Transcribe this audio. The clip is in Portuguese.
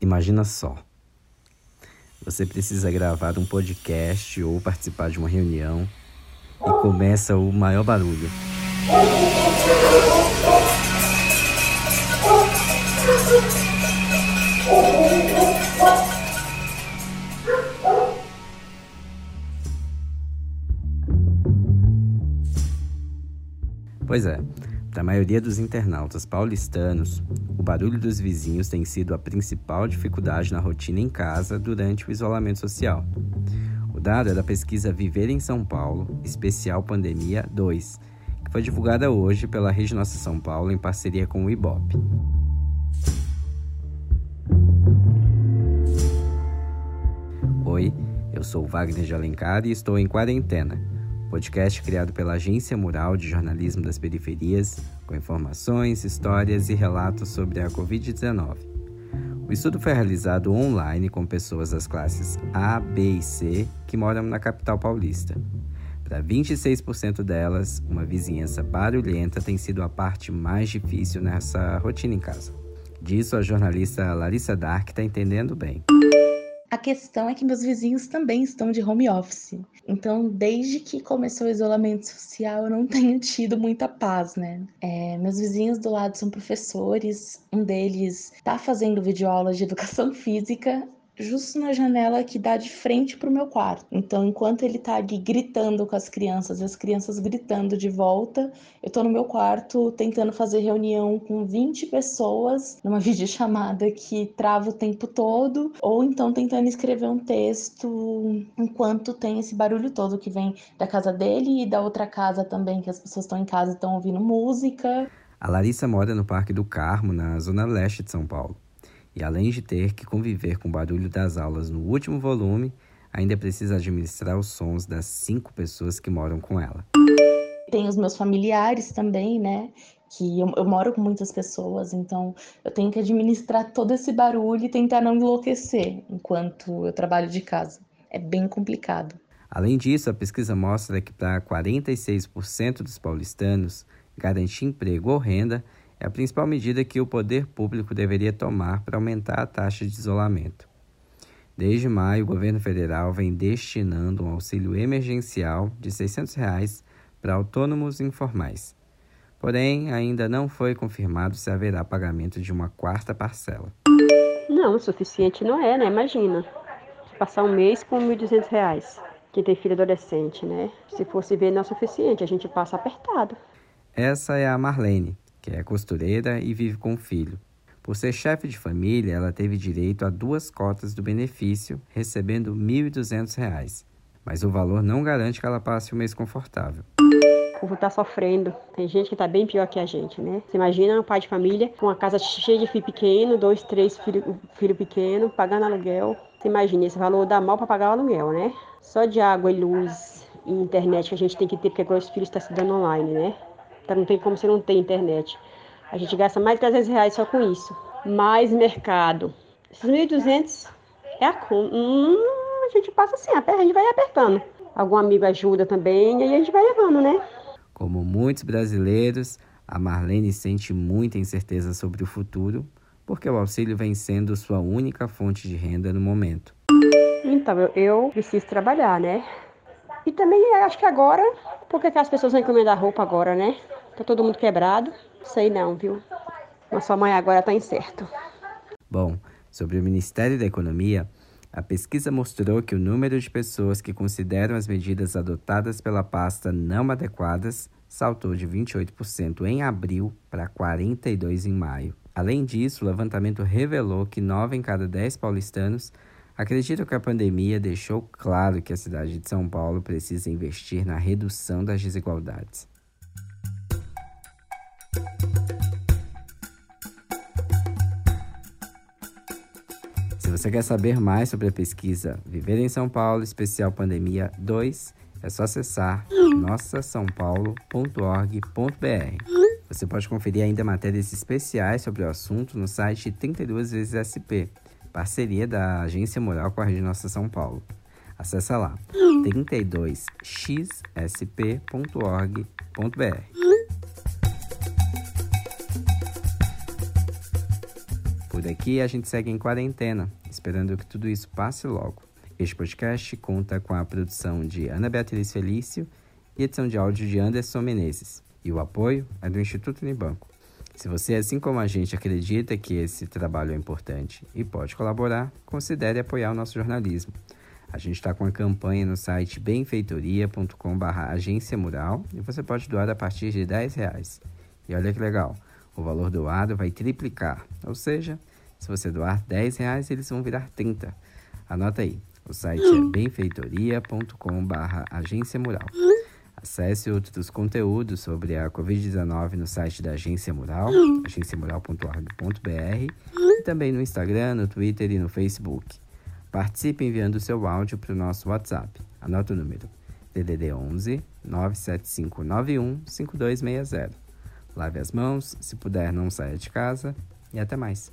Imagina só. Você precisa gravar um podcast ou participar de uma reunião e começa o maior barulho. Pois é, para a maioria dos internautas paulistanos, o barulho dos vizinhos tem sido a principal dificuldade na rotina em casa durante o isolamento social. O dado é da pesquisa Viver em São Paulo, especial Pandemia 2, que foi divulgada hoje pela Rede Nossa São Paulo em parceria com o IBOP. Oi, eu sou Wagner de Alencar e estou em quarentena podcast criado pela Agência Mural de Jornalismo das Periferias, com informações, histórias e relatos sobre a Covid-19. O estudo foi realizado online com pessoas das classes A, B e C que moram na capital paulista. Para 26% delas, uma vizinhança barulhenta tem sido a parte mais difícil nessa rotina em casa. Disso a jornalista Larissa Dark está entendendo bem. A questão é que meus vizinhos também estão de home office. Então, desde que começou o isolamento social, eu não tenho tido muita paz, né? É, meus vizinhos do lado são professores, um deles está fazendo videoaula de educação física justo na janela que dá de frente para o meu quarto. Então, enquanto ele está ali gritando com as crianças, as crianças gritando de volta, eu estou no meu quarto tentando fazer reunião com 20 pessoas numa videochamada que trava o tempo todo, ou então tentando escrever um texto enquanto tem esse barulho todo que vem da casa dele e da outra casa também, que as pessoas estão em casa e estão ouvindo música. A Larissa mora no Parque do Carmo, na zona leste de São Paulo. E além de ter que conviver com o barulho das aulas no último volume, ainda precisa administrar os sons das cinco pessoas que moram com ela. Tem os meus familiares também, né? Que eu, eu, moro com muitas pessoas, então eu tenho que administrar todo esse barulho e tentar não enlouquecer enquanto eu trabalho de casa. É bem complicado. Além disso, a pesquisa mostra que para 46% dos paulistanos, garantir emprego ou renda é a principal medida que o poder público deveria tomar para aumentar a taxa de isolamento. Desde maio, o governo federal vem destinando um auxílio emergencial de 600 reais para autônomos informais. Porém, ainda não foi confirmado se haverá pagamento de uma quarta parcela. Não, o suficiente não é, né? Imagina. Passar um mês com R$ 1.200. Quem tem filho adolescente, né? Se fosse ver, não é o suficiente. A gente passa apertado. Essa é a Marlene, que é costureira e vive com o filho. Por ser chefe de família, ela teve direito a duas cotas do benefício, recebendo R$ 1.200. Mas o valor não garante que ela passe um mês confortável. O povo está sofrendo. Tem gente que está bem pior que a gente, né? Você imagina um pai de família com uma casa cheia de filho pequeno, dois, três filhos filho pequeno, pagando aluguel. Você imagina, esse valor dá mal para pagar o aluguel, né? Só de água e luz e internet que a gente tem que ter, porque agora os filhos estão estudando online, né? Não tem como você não ter internet. A gente gasta mais de 300 reais só com isso. Mais mercado. Esses 1.200 é a conta. Hum, a gente passa assim, a gente vai apertando. Algum amigo ajuda também e aí a gente vai levando, né? Como muitos brasileiros, a Marlene sente muita incerteza sobre o futuro, porque o auxílio vem sendo sua única fonte de renda no momento. Então, eu, eu preciso trabalhar, né? E também acho que agora, por que as pessoas vão encomendar roupa agora, né? Tá todo mundo quebrado? Sei não, viu? Mas sua mãe agora tá incerto. Bom, sobre o Ministério da Economia, a pesquisa mostrou que o número de pessoas que consideram as medidas adotadas pela pasta não adequadas saltou de 28% em abril para 42% em maio. Além disso, o levantamento revelou que 9 em cada 10 paulistanos acreditam que a pandemia deixou claro que a cidade de São Paulo precisa investir na redução das desigualdades. Se você quer saber mais sobre a pesquisa Viver em São Paulo Especial Pandemia 2, é só acessar nossasaopaulo.org.br. Você pode conferir ainda matérias especiais sobre o assunto no site 32 vezes SP, parceria da Agência Mural com a Rede Nossa São Paulo. Acesse lá 32xsp.org.br. Por aqui a gente segue em quarentena, esperando que tudo isso passe logo. Este podcast conta com a produção de Ana Beatriz Felício e edição de áudio de Anderson Menezes. E o apoio é do Instituto Unibanco. Se você, assim como a gente, acredita que esse trabalho é importante e pode colaborar, considere apoiar o nosso jornalismo. A gente está com a campanha no site benfeitoria.com.br agência mural e você pode doar a partir de 10 reais. E olha que legal, o valor doado vai triplicar, ou seja, se você doar 10 reais, eles vão virar 30. Anota aí, o site é benfeitoria.com.br agência mural. Acesse outros conteúdos sobre a Covid-19 no site da Agência Mural, agenciamural.org.br, e também no Instagram, no Twitter e no Facebook. Participe enviando seu áudio para o nosso WhatsApp. Anota o número: DDD 11 97591 5260. Lave as mãos, se puder, não saia de casa e até mais.